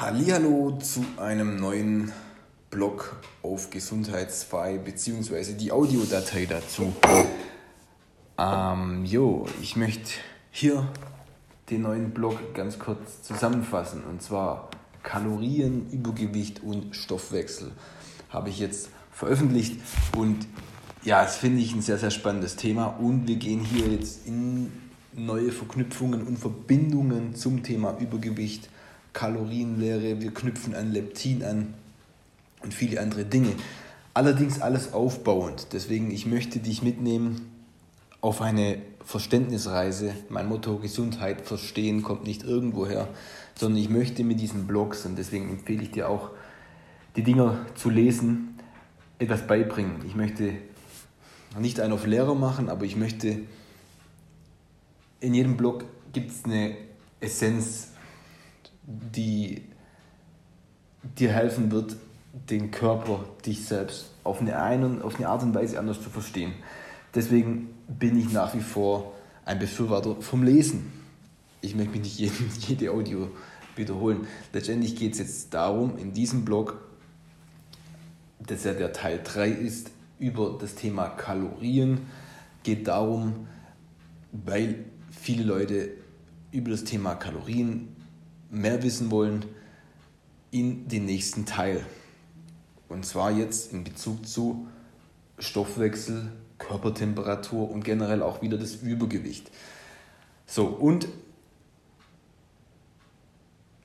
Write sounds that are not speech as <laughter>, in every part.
Hallihallo zu einem neuen Blog auf Gesundheitsfrei beziehungsweise die Audiodatei dazu. Ähm, jo, ich möchte hier den neuen Blog ganz kurz zusammenfassen und zwar Kalorien, Übergewicht und Stoffwechsel habe ich jetzt veröffentlicht. Und ja, das finde ich ein sehr, sehr spannendes Thema. Und wir gehen hier jetzt in neue Verknüpfungen und Verbindungen zum Thema Übergewicht, Kalorienlehre, wir knüpfen an Leptin an und viele andere Dinge. Allerdings alles aufbauend. Deswegen, ich möchte dich mitnehmen auf eine Verständnisreise. Mein Motto Gesundheit verstehen kommt nicht irgendwoher, sondern ich möchte mit diesen Blogs und deswegen empfehle ich dir auch, die Dinger zu lesen, etwas beibringen. Ich möchte nicht einen auf Lehrer machen, aber ich möchte, in jedem Blog gibt es eine Essenz, die dir helfen wird, den Körper, dich selbst auf eine, eine, auf eine Art und Weise anders zu verstehen. Deswegen bin ich nach wie vor ein Befürworter vom Lesen. Ich möchte mich nicht jeden, <laughs> jede Audio wiederholen. Letztendlich geht es jetzt darum, in diesem Blog, das ja der Teil 3 ist, über das Thema Kalorien, geht darum, weil viele Leute über das Thema Kalorien mehr wissen wollen, in den nächsten Teil. Und zwar jetzt in Bezug zu Stoffwechsel, Körpertemperatur und generell auch wieder das Übergewicht. So, und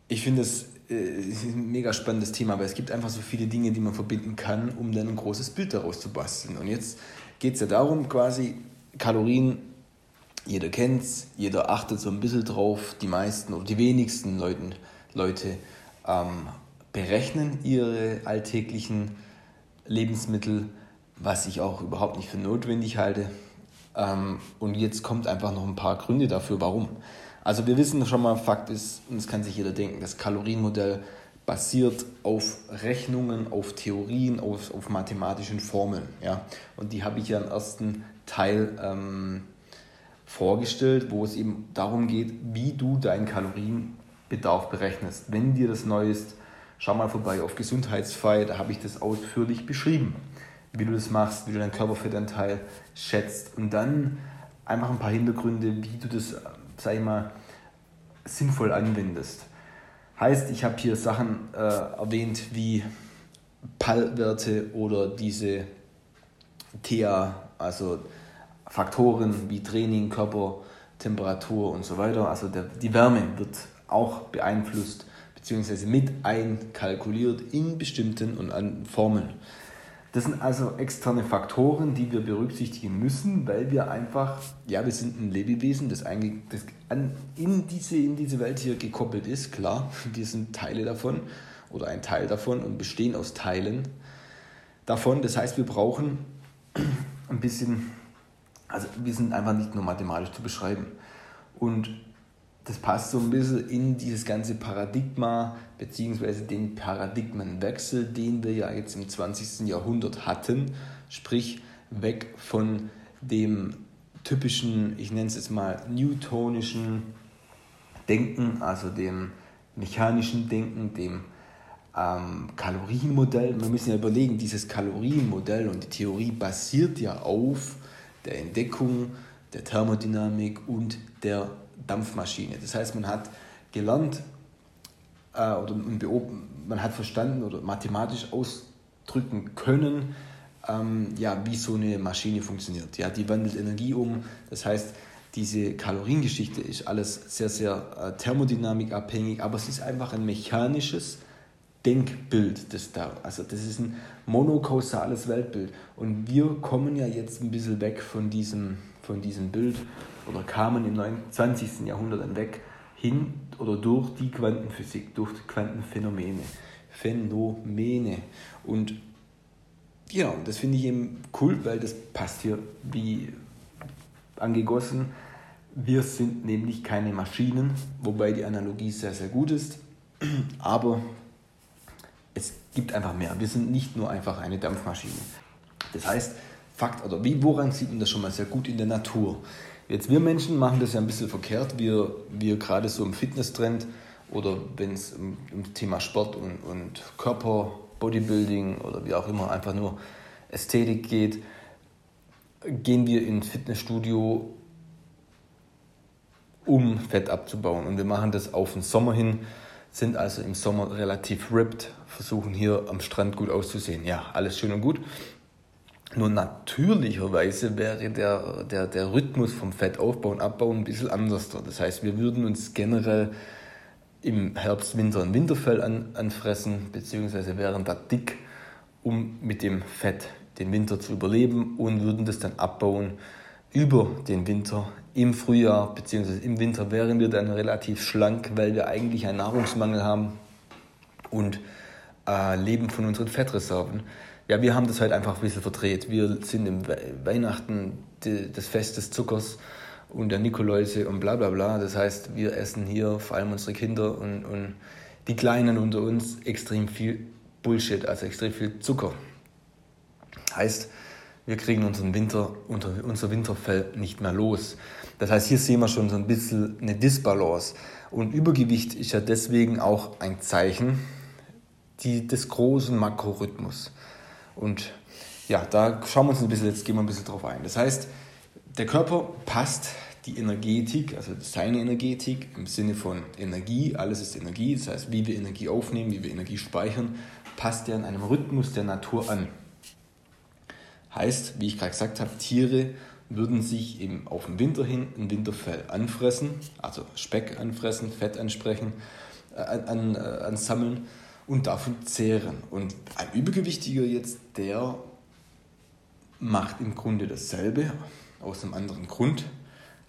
ich finde es äh, ein mega spannendes Thema, weil es gibt einfach so viele Dinge, die man verbinden kann, um dann ein großes Bild daraus zu basteln. Und jetzt geht es ja darum, quasi Kalorien, jeder kennt es, jeder achtet so ein bisschen drauf, die meisten oder die wenigsten Leuten, Leute ähm, berechnen ihre alltäglichen Lebensmittel, was ich auch überhaupt nicht für notwendig halte. Ähm, und jetzt kommt einfach noch ein paar Gründe dafür, warum. Also wir wissen schon mal, Fakt ist, und das kann sich jeder denken, das Kalorienmodell basiert auf Rechnungen, auf Theorien, auf, auf mathematischen Formeln. Ja? Und die habe ich ja im ersten Teil ähm, vorgestellt, wo es eben darum geht, wie du deinen Kalorienbedarf berechnest. Wenn dir das neu ist, schau mal vorbei auf Gesundheitsfrei, da habe ich das ausführlich beschrieben, wie du das machst, wie du deinen Körperfettanteil schätzt und dann einfach ein paar Hintergründe, wie du das sag ich mal, sinnvoll anwendest. Heißt, ich habe hier Sachen äh, erwähnt wie PAL-Werte oder diese TEA, also Faktoren wie Training, Körper, Temperatur und so weiter. Also der, die Wärme wird auch beeinflusst bzw. mit einkalkuliert in bestimmten und an Formeln. Das sind also externe Faktoren, die wir berücksichtigen müssen, weil wir einfach, ja, wir sind ein Lebewesen, das, eigentlich, das an, in, diese, in diese Welt hier gekoppelt ist, klar, wir sind Teile davon oder ein Teil davon und bestehen aus Teilen davon. Das heißt, wir brauchen ein bisschen, also wir sind einfach nicht nur mathematisch zu beschreiben. Und das passt so ein bisschen in dieses ganze Paradigma beziehungsweise den Paradigmenwechsel, den wir ja jetzt im 20. Jahrhundert hatten, sprich weg von dem typischen, ich nenne es jetzt mal newtonischen Denken, also dem mechanischen Denken, dem ähm, Kalorienmodell. Wir müssen ja überlegen, dieses Kalorienmodell und die Theorie basiert ja auf der Entdeckung der Thermodynamik und der Dampfmaschine. Das heißt, man hat gelernt äh, oder man hat verstanden oder mathematisch ausdrücken können, ähm, ja, wie so eine Maschine funktioniert. Ja, die wandelt Energie um. Das heißt, diese Kaloriengeschichte ist alles sehr, sehr äh, thermodynamikabhängig, aber es ist einfach ein mechanisches Denkbild, das da, also das ist ein monokausales Weltbild. Und wir kommen ja jetzt ein bisschen weg von diesem, von diesem Bild oder kamen im 20. Jahrhundert hinweg hin oder durch die Quantenphysik, durch die Quantenphänomene. Phänomene. Und ja, das finde ich eben cool, weil das passt hier wie angegossen. Wir sind nämlich keine Maschinen, wobei die Analogie sehr, sehr gut ist. Aber es gibt einfach mehr. Wir sind nicht nur einfach eine Dampfmaschine. Das heißt, Fakt oder wie, woran sieht man das schon mal sehr gut in der Natur? Jetzt wir Menschen machen das ja ein bisschen verkehrt. Wir, wir gerade so im Fitnesstrend oder wenn es um, um Thema Sport und, und Körper, Bodybuilding oder wie auch immer, einfach nur Ästhetik geht, gehen wir ins Fitnessstudio, um Fett abzubauen. Und wir machen das auf den Sommer hin, sind also im Sommer relativ ripped, versuchen hier am Strand gut auszusehen. Ja, alles schön und gut. Nur natürlicherweise wäre der, der, der Rhythmus vom Fettaufbau und Abbau ein bisschen anders. Das heißt, wir würden uns generell im Herbst, Winter ein Winterfell an, anfressen, beziehungsweise wären da dick, um mit dem Fett den Winter zu überleben und würden das dann abbauen über den Winter. Im Frühjahr bzw. im Winter wären wir dann relativ schlank, weil wir eigentlich einen Nahrungsmangel haben und äh, leben von unseren Fettreserven. Ja, wir haben das halt einfach ein bisschen verdreht. Wir sind im We Weihnachten das Fest des Zuckers und der Nikoläuse und bla bla bla. Das heißt, wir essen hier, vor allem unsere Kinder und, und die Kleinen unter uns, extrem viel Bullshit, also extrem viel Zucker. Heißt, wir kriegen unseren Winter, unser Winterfell nicht mehr los. Das heißt, hier sehen wir schon so ein bisschen eine Disbalance. Und Übergewicht ist ja deswegen auch ein Zeichen die, des großen Makrorhythmus. Und ja, da schauen wir uns ein bisschen, jetzt gehen wir ein bisschen drauf ein. Das heißt, der Körper passt die Energetik, also seine Energetik im Sinne von Energie, alles ist Energie, das heißt, wie wir Energie aufnehmen, wie wir Energie speichern, passt er an einem Rhythmus der Natur an. Heißt, wie ich gerade gesagt habe, Tiere würden sich eben auf den Winter hin ein Winterfell anfressen, also Speck anfressen, Fett ansprechen, äh, an, äh, ansammeln und davon zehren. Und ein Übergewichtiger jetzt, der macht im Grunde dasselbe, aus einem anderen Grund.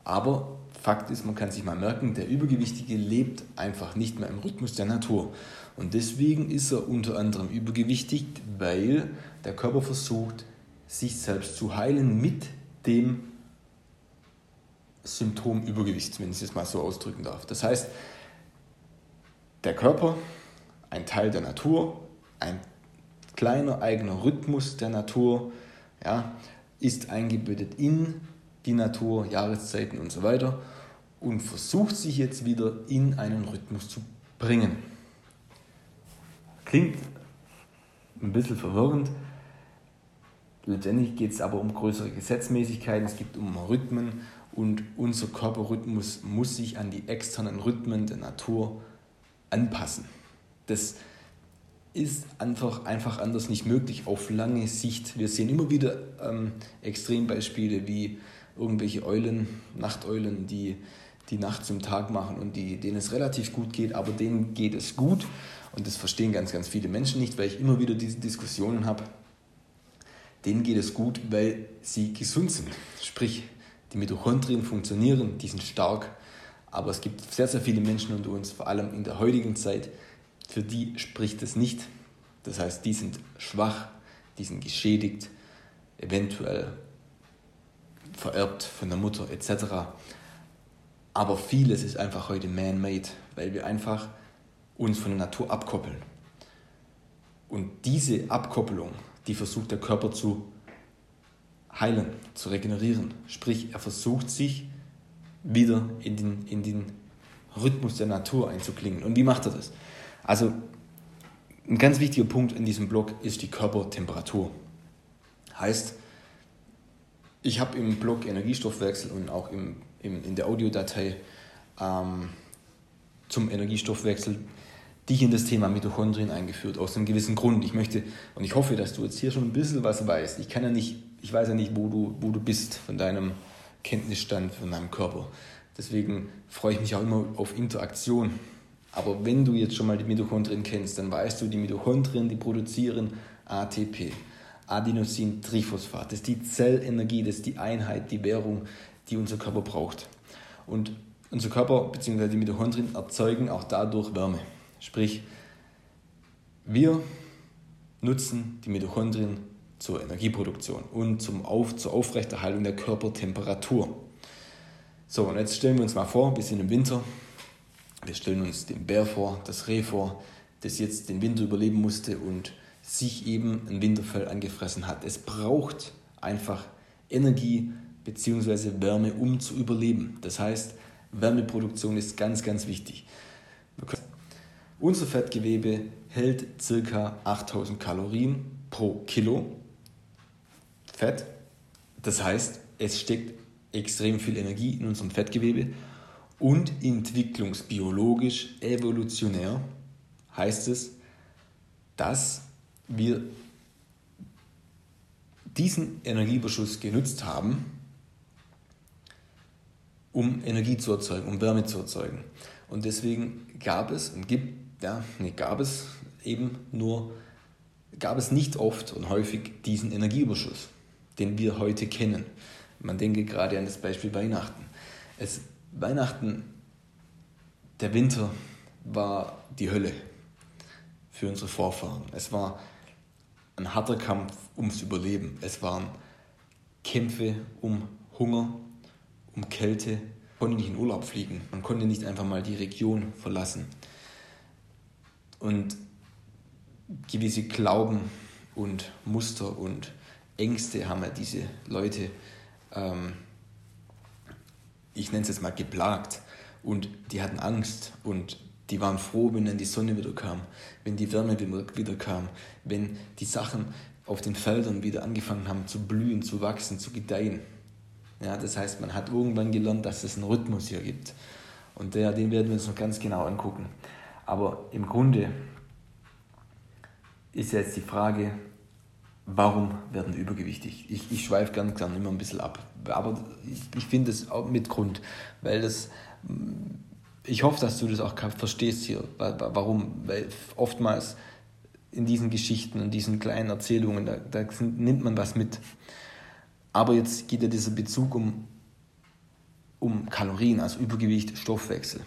Aber Fakt ist, man kann sich mal merken, der Übergewichtige lebt einfach nicht mehr im Rhythmus der Natur. Und deswegen ist er unter anderem übergewichtig, weil der Körper versucht, sich selbst zu heilen mit dem Symptom Übergewicht, wenn ich es mal so ausdrücken darf. Das heißt, der Körper, ein Teil der Natur, ein kleiner eigener Rhythmus der Natur, ja, ist eingebettet in die Natur, Jahreszeiten und so weiter und versucht sich jetzt wieder in einen Rhythmus zu bringen. Klingt ein bisschen verwirrend, Letztendlich geht es aber um größere Gesetzmäßigkeiten, es geht um Rhythmen und unser Körperrhythmus muss sich an die externen Rhythmen der Natur anpassen. Das ist einfach, einfach anders nicht möglich auf lange Sicht. Wir sehen immer wieder ähm, Extrembeispiele wie irgendwelche Eulen, Nachteulen, die die Nacht zum Tag machen und die, denen es relativ gut geht, aber denen geht es gut. Und das verstehen ganz, ganz viele Menschen nicht, weil ich immer wieder diese Diskussionen habe denen geht es gut, weil sie gesund sind. Sprich, die Mitochondrien funktionieren, die sind stark. Aber es gibt sehr, sehr viele Menschen unter uns, vor allem in der heutigen Zeit, für die spricht es nicht. Das heißt, die sind schwach, die sind geschädigt, eventuell vererbt von der Mutter etc. Aber vieles ist einfach heute man-made, weil wir einfach uns von der Natur abkoppeln. Und diese Abkopplung die versucht der Körper zu heilen, zu regenerieren. Sprich, er versucht sich wieder in den, in den Rhythmus der Natur einzuklingen. Und wie macht er das? Also ein ganz wichtiger Punkt in diesem Blog ist die Körpertemperatur. Heißt, ich habe im Blog Energiestoffwechsel und auch im, im, in der Audiodatei ähm, zum Energiestoffwechsel dich in das Thema Mitochondrien eingeführt, aus einem gewissen Grund. Ich möchte und ich hoffe, dass du jetzt hier schon ein bisschen was weißt. Ich kann ja nicht, ich weiß ja nicht, wo du, wo du bist von deinem Kenntnisstand, von deinem Körper. Deswegen freue ich mich auch immer auf Interaktion. Aber wenn du jetzt schon mal die Mitochondrien kennst, dann weißt du, die Mitochondrien, die produzieren ATP, Adenosin-Triphosphat. Das ist die Zellenergie, das ist die Einheit, die Währung, die unser Körper braucht. Und unser Körper bzw. die Mitochondrien erzeugen auch dadurch Wärme. Sprich, wir nutzen die Mitochondrien zur Energieproduktion und zum Auf, zur Aufrechterhaltung der Körpertemperatur. So, und jetzt stellen wir uns mal vor, wir sind im Winter. Wir stellen uns den Bär vor, das Reh vor, das jetzt den Winter überleben musste und sich eben ein Winterfell angefressen hat. Es braucht einfach Energie bzw. Wärme, um zu überleben. Das heißt, Wärmeproduktion ist ganz, ganz wichtig. Unser Fettgewebe hält ca. 8000 Kalorien pro Kilo Fett. Das heißt, es steckt extrem viel Energie in unserem Fettgewebe und entwicklungsbiologisch, evolutionär heißt es, dass wir diesen Energieüberschuss genutzt haben, um Energie zu erzeugen, um Wärme zu erzeugen. Und deswegen gab es und gibt, ja, gab es eben nur, gab es nicht oft und häufig diesen Energieüberschuss, den wir heute kennen. Man denke gerade an das Beispiel Weihnachten. Es, Weihnachten, der Winter war die Hölle für unsere Vorfahren. Es war ein harter Kampf ums Überleben. Es waren Kämpfe um Hunger, um Kälte. Man konnte nicht in Urlaub fliegen. Man konnte nicht einfach mal die Region verlassen. Und gewisse Glauben und Muster und Ängste haben ja diese Leute, ähm, ich nenne es jetzt mal, geplagt. Und die hatten Angst und die waren froh, wenn dann die Sonne wieder kam, wenn die Wärme wieder kam, wenn die Sachen auf den Feldern wieder angefangen haben zu blühen, zu wachsen, zu gedeihen. Ja, das heißt, man hat irgendwann gelernt, dass es einen Rhythmus hier gibt. Und der, den werden wir uns noch ganz genau angucken. Aber im Grunde ist jetzt die Frage, warum werden übergewichtig? Ich, ich schweife ganz gern immer ein bisschen ab. Aber ich, ich finde es auch mit Grund, weil das ich hoffe, dass du das auch verstehst hier. Warum? Weil oftmals in diesen Geschichten und diesen kleinen Erzählungen, da, da nimmt man was mit. Aber jetzt geht ja dieser Bezug um, um Kalorien, also Übergewicht, Stoffwechsel.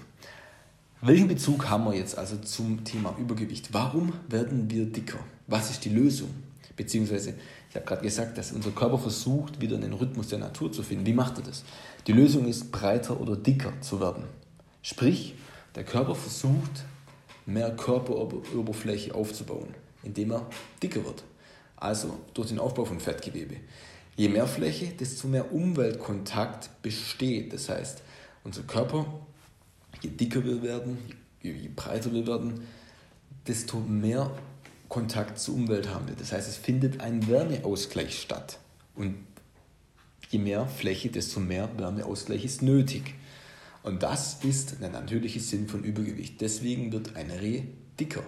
Welchen Bezug haben wir jetzt also zum Thema Übergewicht? Warum werden wir dicker? Was ist die Lösung? Beziehungsweise, ich habe gerade gesagt, dass unser Körper versucht, wieder einen Rhythmus der Natur zu finden. Wie macht er das? Die Lösung ist, breiter oder dicker zu werden. Sprich, der Körper versucht, mehr Körperoberfläche aufzubauen, indem er dicker wird. Also durch den Aufbau von Fettgewebe. Je mehr Fläche, desto mehr Umweltkontakt besteht. Das heißt, unser Körper, je dicker wir werden, je breiter wir werden, desto mehr Kontakt zur Umwelt haben wir. Das heißt, es findet ein Wärmeausgleich statt. Und je mehr Fläche, desto mehr Wärmeausgleich ist nötig. Und das ist der natürliche Sinn von Übergewicht. Deswegen wird ein Reh dicker.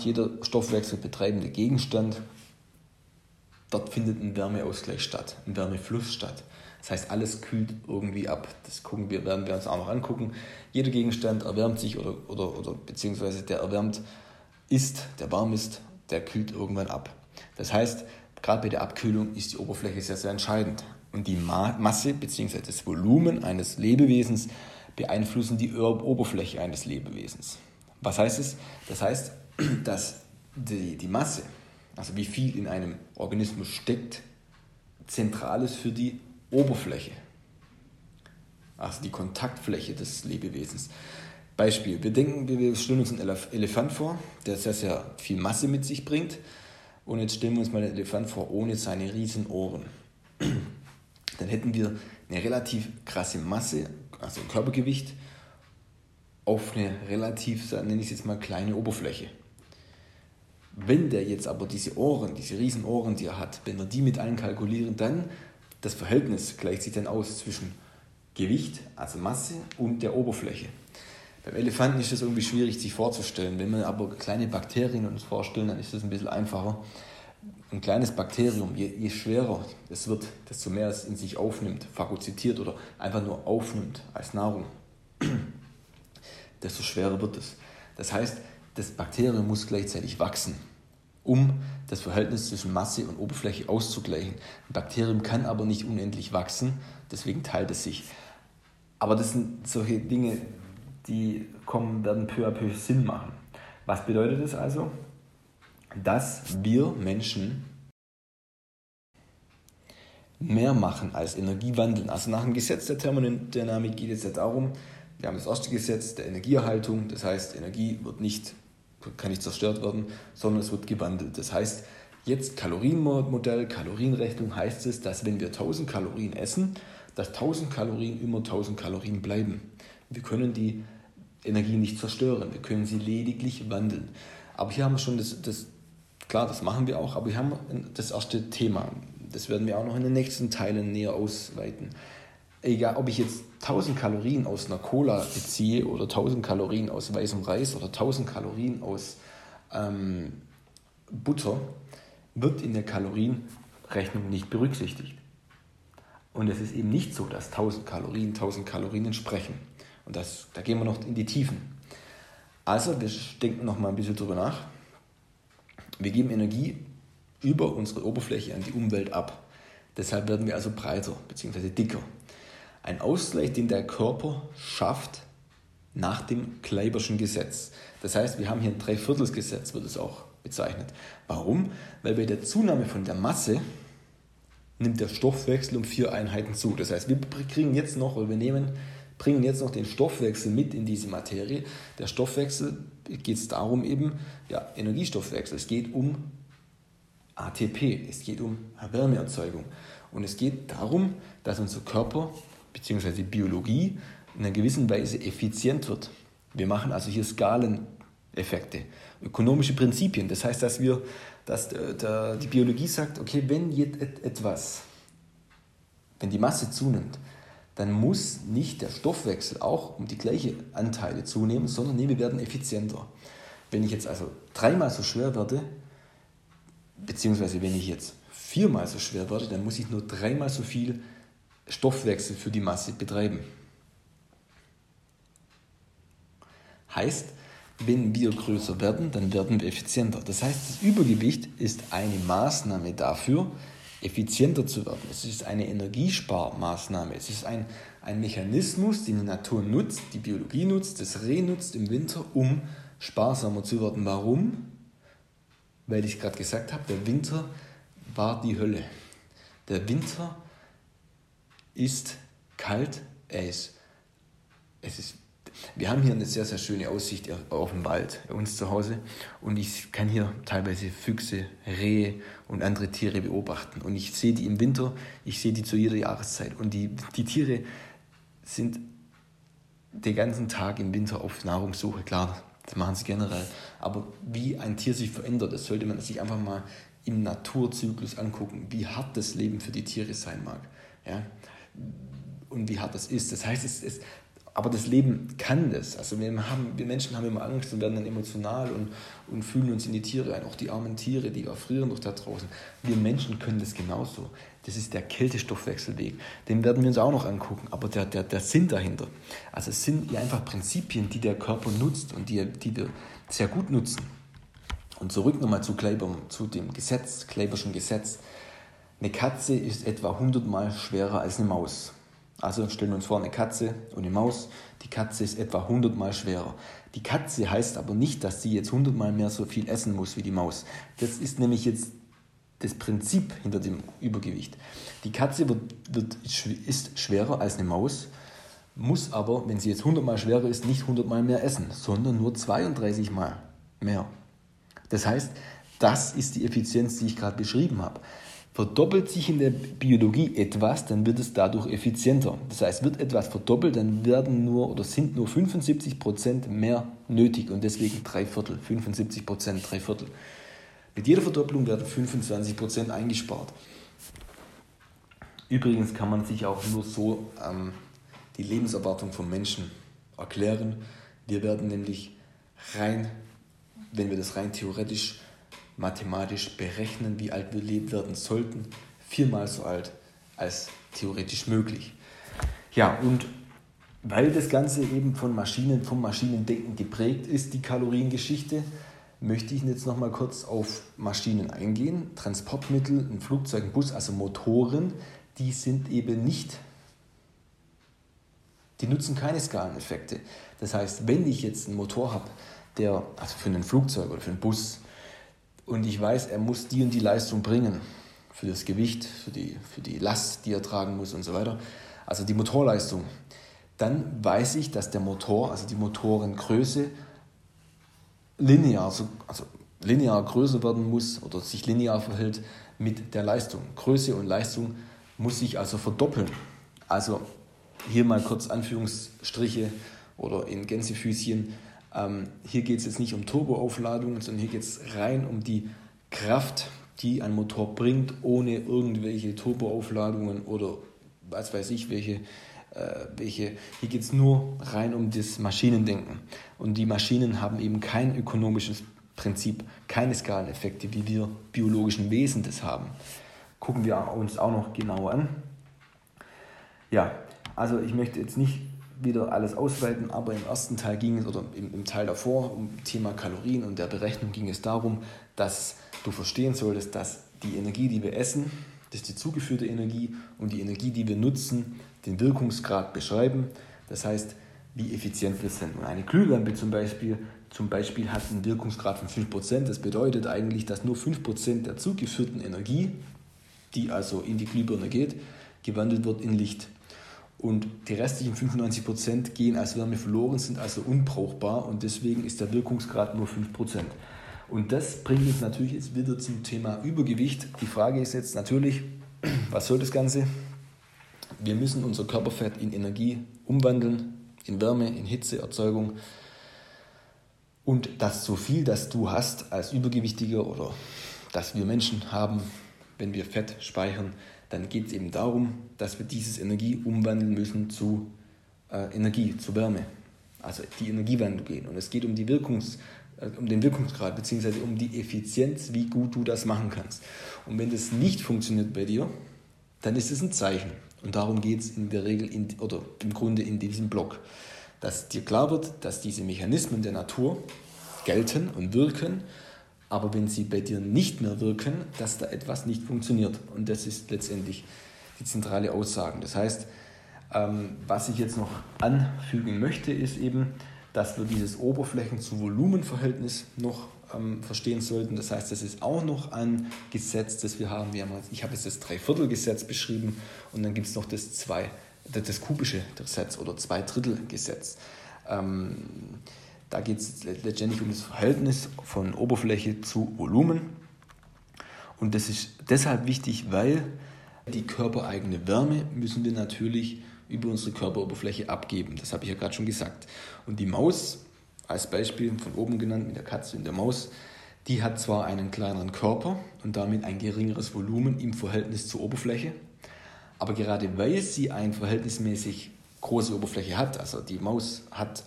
Jeder stoffwechselbetreibende Gegenstand, dort findet ein Wärmeausgleich statt, ein Wärmefluss statt. Das heißt, alles kühlt irgendwie ab. Das gucken wir, werden wir uns auch noch angucken. Jeder Gegenstand erwärmt sich oder, oder, oder beziehungsweise der erwärmt ist, der warm ist, der kühlt irgendwann ab. Das heißt, gerade bei der Abkühlung ist die Oberfläche sehr, sehr entscheidend. Und die Masse bzw. das Volumen eines Lebewesens beeinflussen die Oberfläche eines Lebewesens. Was heißt es? Das heißt, <clears throat> dass die, die Masse, also wie viel in einem Organismus steckt, zentral ist für die Oberfläche, also die Kontaktfläche des Lebewesens. Beispiel, wir denken, wir stellen uns einen Elefant vor, der sehr, sehr viel Masse mit sich bringt. Und jetzt stellen wir uns mal den Elefant vor ohne seine riesen Ohren. <clears throat> Dann hätten wir eine relativ krasse Masse also Körpergewicht, auf eine relativ, nenne ich es jetzt mal, kleine Oberfläche. Wenn der jetzt aber diese Ohren, diese riesen Ohren, die er hat, wenn wir die mit einkalkulieren, dann das Verhältnis gleicht sich dann aus zwischen Gewicht, also Masse und der Oberfläche. Beim Elefanten ist das irgendwie schwierig sich vorzustellen. Wenn wir aber kleine Bakterien uns vorstellen, dann ist das ein bisschen einfacher ein kleines Bakterium, je, je, schwerer es wird, desto mehr es in sich aufnimmt, phagozytiert oder einfach nur aufnimmt als Nahrung, <clears throat> desto schwerer wird es. Das heißt, das Bakterium muss gleichzeitig wachsen, um das Verhältnis zwischen Masse und Oberfläche auszugleichen. Ein Bakterium kann aber nicht unendlich wachsen, deswegen teilt es sich. Aber das sind solche Dinge, die kommen, werden peu à peu Sinn machen. Was bedeutet das also? dass wir Menschen mehr machen als Energie wandeln. Also nach dem Gesetz der Thermodynamik geht es ja darum, wir haben das erste Gesetz der Energieerhaltung, das heißt, Energie wird nicht, kann nicht zerstört werden, sondern es wird gewandelt. Das heißt, jetzt Kalorienmodell, Kalorienrechnung heißt es, dass wenn wir 1000 Kalorien essen, dass 1000 Kalorien immer 1000 Kalorien bleiben. Wir können die Energie nicht zerstören, wir können sie lediglich wandeln. Aber hier haben wir schon das, das klar, das machen wir auch, aber wir haben das erste Thema. Das werden wir auch noch in den nächsten Teilen näher ausweiten. Egal, ob ich jetzt 1000 Kalorien aus einer Cola beziehe oder 1000 Kalorien aus weißem Reis oder 1000 Kalorien aus ähm, Butter, wird in der Kalorienrechnung nicht berücksichtigt. Und es ist eben nicht so, dass 1000 Kalorien 1000 Kalorien entsprechen. Und das, da gehen wir noch in die Tiefen. Also, wir denken noch mal ein bisschen drüber nach. Wir geben Energie über unsere Oberfläche an die Umwelt ab. Deshalb werden wir also breiter bzw. dicker. Ein Ausgleich, den der Körper schafft nach dem Kleiberschen Gesetz. Das heißt, wir haben hier ein Dreiviertelsgesetz, wird es auch bezeichnet. Warum? Weil bei der Zunahme von der Masse nimmt der Stoffwechsel um vier Einheiten zu. Das heißt, wir kriegen jetzt noch, oder wir nehmen, bringen jetzt noch den Stoffwechsel mit in diese Materie. Der Stoffwechsel geht es darum eben, ja, Energiestoffwechsel. Es geht um ATP, es geht um Wärmeerzeugung. Und es geht darum, dass unser Körper bzw. Biologie in einer gewissen Weise effizient wird. Wir machen also hier Skaleneffekte, ökonomische Prinzipien. Das heißt, dass wir dass der, die Biologie sagt, okay, wenn etwas, wenn die Masse zunimmt, dann muss nicht der Stoffwechsel auch um die gleiche Anteile zunehmen, sondern wir werden effizienter. Wenn ich jetzt also dreimal so schwer werde, beziehungsweise wenn ich jetzt viermal so schwer werde, dann muss ich nur dreimal so viel Stoffwechsel für die Masse betreiben. Heißt, wenn wir größer werden, dann werden wir effizienter. Das heißt, das Übergewicht ist eine Maßnahme dafür, effizienter zu werden. Es ist eine Energiesparmaßnahme. Es ist ein, ein Mechanismus, den die Natur nutzt, die Biologie nutzt, das Reh nutzt im Winter, um sparsamer zu werden. Warum? Weil ich gerade gesagt habe, der Winter war die Hölle. Der Winter ist kalt, ist, es ist wir haben hier eine sehr, sehr schöne Aussicht auf den Wald bei uns zu Hause und ich kann hier teilweise Füchse, Rehe und andere Tiere beobachten. Und ich sehe die im Winter, ich sehe die zu jeder Jahreszeit. Und die, die Tiere sind den ganzen Tag im Winter auf Nahrungssuche, klar, das machen sie generell. Aber wie ein Tier sich verändert, das sollte man sich einfach mal im Naturzyklus angucken, wie hart das Leben für die Tiere sein mag. Ja? Und wie hart das ist. Das heißt, es, es, aber das Leben kann das. Also wir, haben, wir Menschen haben immer Angst und werden dann emotional und, und fühlen uns in die Tiere ein. Auch die armen Tiere, die erfrieren doch da draußen. Wir Menschen können das genauso. Das ist der Kältestoffwechselweg. Den werden wir uns auch noch angucken. Aber der, der, der Sinn dahinter. Also es sind ja einfach Prinzipien, die der Körper nutzt und die, die wir sehr gut nutzen. Und zurück nochmal zu Kleber, zu dem Gesetz, Kleberschen Gesetz. Eine Katze ist etwa 100 Mal schwerer als eine Maus. Also stellen wir uns vor, eine Katze und eine Maus. Die Katze ist etwa 100 Mal schwerer. Die Katze heißt aber nicht, dass sie jetzt 100 Mal mehr so viel essen muss wie die Maus. Das ist nämlich jetzt das Prinzip hinter dem Übergewicht. Die Katze wird, wird, ist schwerer als eine Maus, muss aber, wenn sie jetzt 100 Mal schwerer ist, nicht 100 Mal mehr essen, sondern nur 32 Mal mehr. Das heißt, das ist die Effizienz, die ich gerade beschrieben habe. Verdoppelt sich in der Biologie etwas, dann wird es dadurch effizienter. Das heißt, wird etwas verdoppelt, dann werden nur oder sind nur 75% mehr nötig und deswegen drei Viertel, 75%, drei Viertel. Mit jeder Verdopplung werden 25% eingespart. Übrigens kann man sich auch nur so ähm, die Lebenserwartung von Menschen erklären. Wir werden nämlich rein, wenn wir das rein theoretisch mathematisch berechnen, wie alt wir leben werden sollten, viermal so alt als theoretisch möglich. Ja, und weil das Ganze eben von Maschinen, vom Maschinendenken geprägt ist, die Kaloriengeschichte, möchte ich jetzt noch mal kurz auf Maschinen eingehen. Transportmittel, ein Flugzeug, ein Bus, also Motoren, die sind eben nicht, die nutzen keine Skaleneffekte. Das heißt, wenn ich jetzt einen Motor habe, der, also für ein Flugzeug oder für einen Bus, und ich weiß, er muss die und die Leistung bringen für das Gewicht, für die, für die Last, die er tragen muss und so weiter, also die Motorleistung, dann weiß ich, dass der Motor, also die Motorengröße, linear, also linear größer werden muss oder sich linear verhält mit der Leistung. Größe und Leistung muss sich also verdoppeln. Also hier mal kurz Anführungsstriche oder in Gänsefüßchen. Ähm, hier geht es jetzt nicht um Turboaufladungen, sondern hier geht es rein um die Kraft, die ein Motor bringt, ohne irgendwelche Turboaufladungen oder was weiß ich, welche. Äh, welche hier geht es nur rein um das Maschinendenken. Und die Maschinen haben eben kein ökonomisches Prinzip, keine Skaleneffekte, wie wir biologischen Wesen das haben. Gucken wir uns auch noch genauer an. Ja, also ich möchte jetzt nicht wieder alles ausweiten, aber im ersten Teil ging es, oder im, im Teil davor, um Thema Kalorien und der Berechnung ging es darum, dass du verstehen solltest, dass die Energie, die wir essen, das ist die zugeführte Energie und die Energie, die wir nutzen, den Wirkungsgrad beschreiben. Das heißt, wie effizient wir sind. Und eine Glühlampe zum Beispiel, zum Beispiel hat einen Wirkungsgrad von 5%. Das bedeutet eigentlich, dass nur 5% der zugeführten Energie, die also in die Glühbirne geht, gewandelt wird in Licht. Und die restlichen 95% gehen als Wärme verloren, sind also unbrauchbar und deswegen ist der Wirkungsgrad nur 5%. Und das bringt uns natürlich jetzt wieder zum Thema Übergewicht. Die Frage ist jetzt natürlich, <clears throat> was soll das Ganze? Wir müssen unser Körperfett in Energie umwandeln, in Wärme, in Hitzeerzeugung. Und das so viel, das du hast als Übergewichtiger oder das wir Menschen haben, wenn wir Fett speichern, dann geht es eben darum, dass wir dieses Energie umwandeln müssen zu äh, Energie, zu Wärme. Also die Energiewandel gehen. Und es geht um, die Wirkungs, äh, um den Wirkungsgrad bzw. um die Effizienz, wie gut du das machen kannst. Und wenn das nicht funktioniert bei dir, dann ist es ein Zeichen. Und darum geht es in der Regel in, oder im Grunde in diesem Blog. Dass dir klar wird, dass diese Mechanismen der Natur gelten und wirken aber wenn sie bei dir nicht mehr wirken, dass da etwas nicht funktioniert. Und das ist letztendlich die zentrale Aussage. Das heißt, ähm, was ich jetzt noch anfügen möchte, ist eben, dass wir dieses Oberflächen-zu-Volumen-Verhältnis noch ähm, verstehen sollten. Das heißt, das ist auch noch ein Gesetz, das wir haben. Wir haben ich habe jetzt das Dreiviertelgesetz beschrieben und dann gibt es noch das, zwei, das kubische Gesetz oder Zweidrittelgesetz. Ähm, da geht es letztendlich um das Verhältnis von Oberfläche zu Volumen. Und das ist deshalb wichtig, weil die körpereigene Wärme müssen wir natürlich über unsere Körperoberfläche abgeben. Das habe ich ja gerade schon gesagt. Und die Maus, als Beispiel von oben genannt mit der Katze und der Maus, die hat zwar einen kleineren Körper und damit ein geringeres Volumen im Verhältnis zur Oberfläche, aber gerade weil sie eine verhältnismäßig große Oberfläche hat, also die Maus hat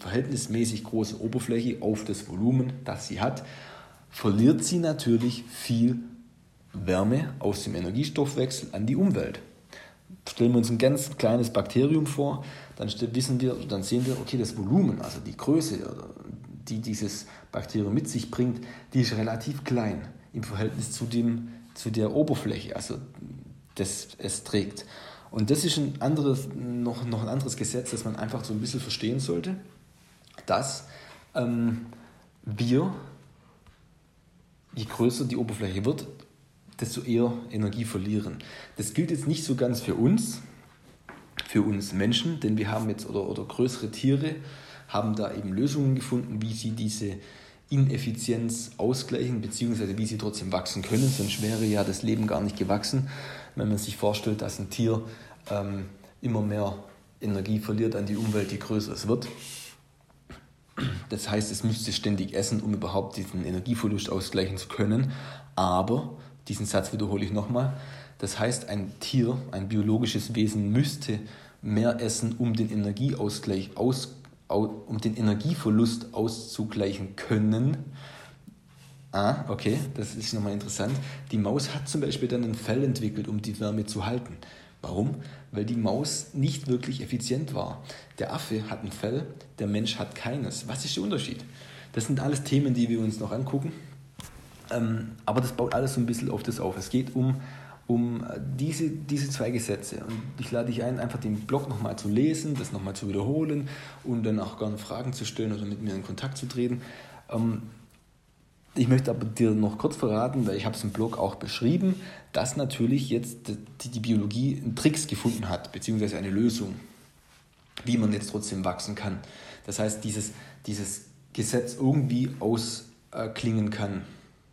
verhältnismäßig große Oberfläche auf das Volumen, das sie hat, verliert sie natürlich viel Wärme aus dem Energiestoffwechsel an die Umwelt. Stellen wir uns ein ganz kleines Bakterium vor, dann wissen wir, dann sehen wir, okay, das Volumen, also die Größe, die dieses Bakterium mit sich bringt, die ist relativ klein im Verhältnis zu, dem, zu der Oberfläche, also das es trägt. Und das ist ein anderes, noch, noch ein anderes Gesetz, das man einfach so ein bisschen verstehen sollte, dass ähm, wir, je größer die Oberfläche wird, desto eher Energie verlieren. Das gilt jetzt nicht so ganz für uns, für uns Menschen, denn wir haben jetzt, oder, oder größere Tiere haben da eben Lösungen gefunden, wie sie diese Ineffizienz ausgleichen, beziehungsweise wie sie trotzdem wachsen können. Sonst wäre ja das Leben gar nicht gewachsen wenn man sich vorstellt, dass ein Tier ähm, immer mehr Energie verliert an die Umwelt, je größer es wird. Das heißt, es müsste ständig essen, um überhaupt diesen Energieverlust ausgleichen zu können. Aber, diesen Satz wiederhole ich nochmal, das heißt, ein Tier, ein biologisches Wesen müsste mehr essen, um den Energieausgleich aus, um den Energieverlust auszugleichen können, Ah, okay, das ist nochmal interessant. Die Maus hat zum Beispiel dann ein Fell entwickelt, um die Wärme zu halten. Warum? Weil die Maus nicht wirklich effizient war. Der Affe hat ein Fell, der Mensch hat keines. Was ist der Unterschied? Das sind alles Themen, die wir uns noch angucken. Ähm, aber das baut alles so ein bisschen auf das auf. Es geht um, um diese, diese zwei Gesetze. Und ich lade dich ein, einfach den Blog nochmal zu lesen, das nochmal zu wiederholen und dann auch gerne Fragen zu stellen oder mit mir in Kontakt zu treten. Ich möchte aber dir noch kurz verraten, weil ich habe es im Blog auch beschrieben, dass natürlich jetzt die Biologie einen Tricks gefunden hat, beziehungsweise eine Lösung, wie man jetzt trotzdem wachsen kann. Das heißt, dieses, dieses Gesetz irgendwie ausklingen kann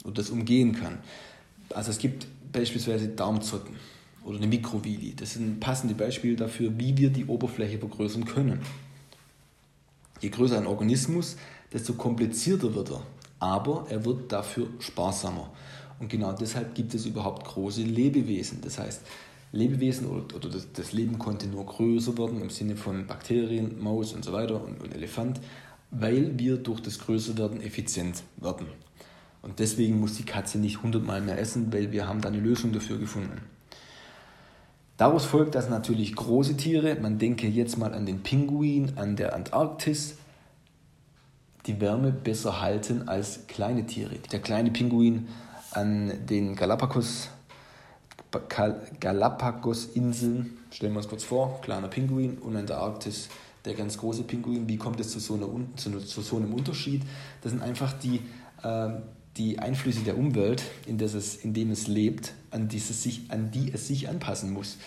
oder das umgehen kann. Also es gibt beispielsweise Darmzotten oder eine Mikrovili. Das sind passende Beispiele dafür, wie wir die Oberfläche vergrößern können. Je größer ein Organismus, desto komplizierter wird er. Aber er wird dafür sparsamer. Und genau deshalb gibt es überhaupt große Lebewesen. Das heißt, Lebewesen oder, oder das, das, Leben konnte nur größer werden im Sinne von Bakterien, Maus und so weiter und, und Elefant, weil wir durch das Größerwerden effizient werden. Und deswegen muss die Katze nicht hundertmal mehr essen, weil wir haben da eine Lösung dafür gefunden. Daraus folgt, dass natürlich große Tiere, man denke jetzt mal an den Pinguin, an der Antarktis, die Wärme besser halten als kleine Tiere. Der kleine Pinguin an den Galapagos, Galapagos-Inseln, stellen wir uns kurz vor, kleiner Pinguin und an der Arktis der ganz große Pinguin. Wie kommt es zu so, einer, zu, so einem Unterschied? Das sind einfach die, äh, die Einflüsse der Umwelt, in, das es, in dem es lebt, an, dieses sich, an die es sich anpassen muss.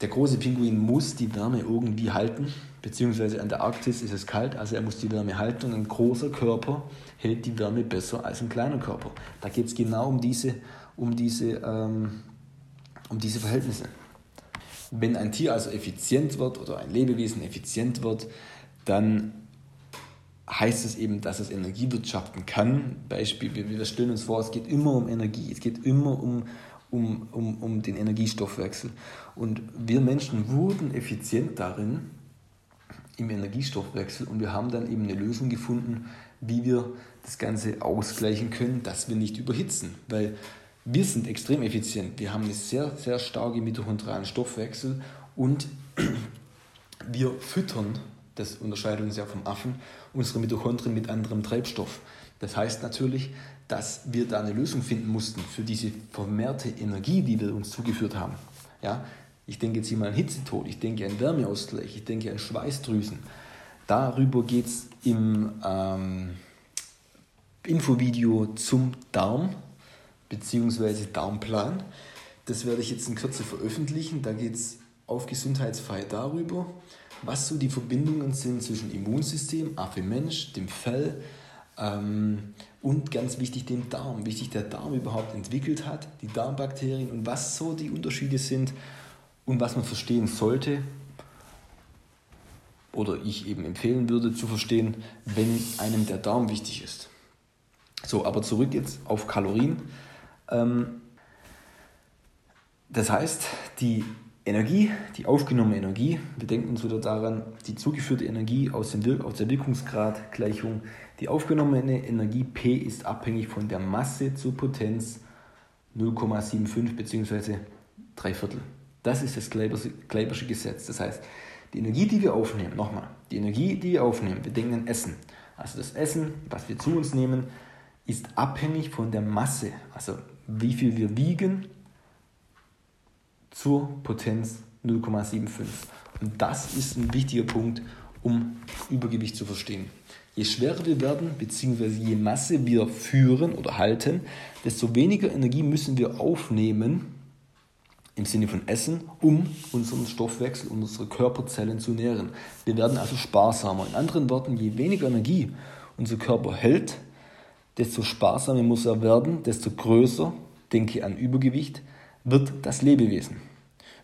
Der große Pinguin muss die Wärme irgendwie halten, beziehungsweise an der Arktis ist es kalt, also er muss die Wärme halten und ein großer Körper hält die Wärme besser als ein kleiner Körper. Da geht es genau um diese, um, diese, ähm, um diese Verhältnisse. Wenn ein Tier also effizient wird oder ein Lebewesen effizient wird, dann heißt es eben, dass es Energie wirtschaften kann. Beispiel, wir stellen uns vor, es geht immer um Energie, es geht immer um, um, um, um den Energiestoffwechsel. Und wir Menschen wurden effizient darin, im Energiestoffwechsel, und wir haben dann eben eine Lösung gefunden, wie wir das Ganze ausgleichen können, dass wir nicht überhitzen. Weil wir sind extrem effizient. Wir haben einen sehr, sehr starken mitochondrialen Stoffwechsel und <clears throat> wir füttern, das unterscheidet uns ja vom Affen, unsere Mitochondrien mit anderem Treibstoff. Das heißt natürlich, dass wir da eine Lösung finden mussten für diese vermehrte Energie, die wir uns zugeführt haben. Ja, ich denke jetzt hier mal an Hitzetod, ich denke an Wärmeausgleich, ich denke an Schweißdrüsen. Darüber geht es im ähm, Infovideo zum Darm bzw. Darmplan. Das werde ich jetzt in Kürze veröffentlichen. Da geht es auf Gesundheitsfrei darüber, was so die Verbindungen sind zwischen Immunsystem, Affe Mensch, dem Fell, ähm, und ganz wichtig dem Darm, sich der Darm überhaupt entwickelt hat, die Darmbakterien und was so die Unterschiede sind und was man verstehen sollte oder ich eben empfehlen würde zu verstehen, wenn einem der Darm wichtig ist. So, aber zurück jetzt auf Kalorien. Ähm, das heißt, die Energie, die aufgenommene Energie, wir denken uns wieder daran, die zugeführte Energie aus, dem aus der Wirkungsgradgleichung die aufgenommene Energie P ist abhängig von der Masse zur Potenz 0,75 bzw. 3 Viertel. Das ist das Kleibersche Gesetz. Das heißt, die Energie, die wir aufnehmen, nochmal, die Energie, die wir aufnehmen, wir denken an Essen. Also das Essen, was wir zu uns nehmen, ist abhängig von der Masse, also wie viel wir wiegen zur Potenz 0,75. Und das ist ein wichtiger Punkt, um Übergewicht zu verstehen. Je schwerer wir werden, beziehungsweise je Masse wir führen oder halten, desto weniger Energie müssen wir aufnehmen, im Sinne von Essen, um unseren Stoffwechsel, unsere Körperzellen zu nähren. Wir werden also sparsamer. In anderen Worten, je weniger Energie unser Körper hält, desto sparsamer muss er werden, desto größer, denke an Übergewicht, wird das Lebewesen.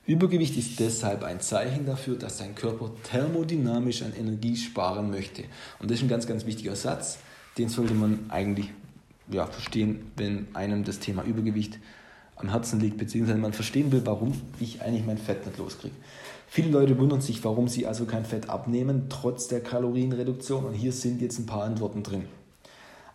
Übergewicht ist deshalb ein Zeichen dafür, dass dein Körper thermodynamisch an Energie sparen möchte. Und das ist ein ganz, ganz wichtiger Satz, den sollte man eigentlich ja, verstehen, wenn einem das Thema Übergewicht am Herzen liegt, beziehungsweise man verstehen will, warum ich eigentlich mein Fett nicht loskriege. Viele Leute wundern sich, warum sie also kein Fett abnehmen, trotz der Kalorienreduktion. Und hier sind jetzt ein paar Antworten drin.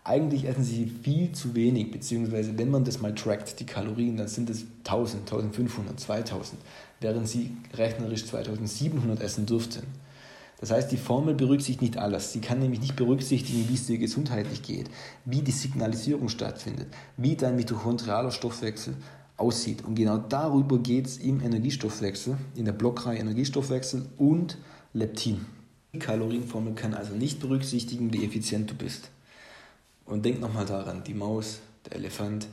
Eigentlich essen sie viel zu wenig, beziehungsweise wenn man das mal trackt, die Kalorien, dann sind es 1000, 1500, 2000, während sie rechnerisch 2700 essen dürften. Das heißt, die Formel berücksichtigt nicht alles. Sie kann nämlich nicht berücksichtigen, wie es dir gesundheitlich geht, wie die Signalisierung stattfindet, wie dein mitochondrialer Stoffwechsel aussieht. Und genau darüber geht es im Energiestoffwechsel, in der Blockreihe Energiestoffwechsel und Leptin. Die Kalorienformel kann also nicht berücksichtigen, wie effizient du bist. Und denk nochmal daran, die Maus, der Elefant,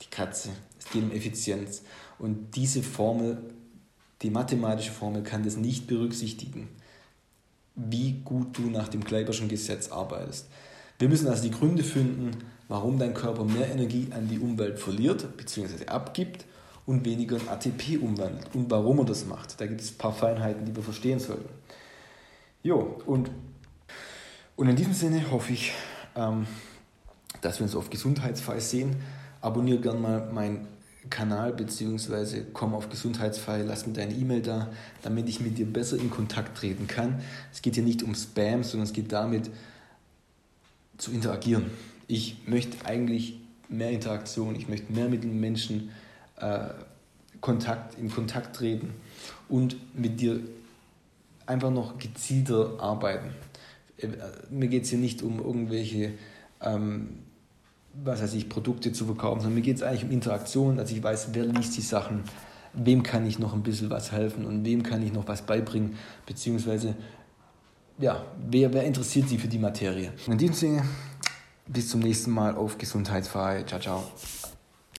die Katze, es geht um Effizienz. Und diese Formel, die mathematische Formel kann das nicht berücksichtigen, wie gut du nach dem Kleiberschen Gesetz arbeitest. Wir müssen also die Gründe finden, warum dein Körper mehr Energie an die Umwelt verliert bzw. abgibt und weniger in ATP umwandelt und warum er das macht. Da gibt es ein paar Feinheiten, die wir verstehen sollten. Jo, und Und in diesem Sinne hoffe ich, ähm, dass wir uns auf Gesundheitsfall sehen. Abonniere gerne mal meinen Kanal beziehungsweise komm auf Gesundheitsfall, lass mir deine E-Mail da, damit ich mit dir besser in Kontakt treten kann. Es geht hier nicht um Spam, sondern es geht damit zu interagieren. Ich möchte eigentlich mehr Interaktion, ich möchte mehr mit den Menschen äh, Kontakt, in Kontakt treten und mit dir einfach noch gezielter arbeiten. Äh, mir geht es hier nicht um irgendwelche ähm, was weiß ich, Produkte zu verkaufen, sondern mir geht es eigentlich um Interaktion, dass ich weiß, wer liest die Sachen, wem kann ich noch ein bisschen was helfen und wem kann ich noch was beibringen, beziehungsweise, ja, wer, wer interessiert sich für die Materie. In diesem Sinne, bis zum nächsten Mal auf Gesundheitsfrei. Ciao, ciao.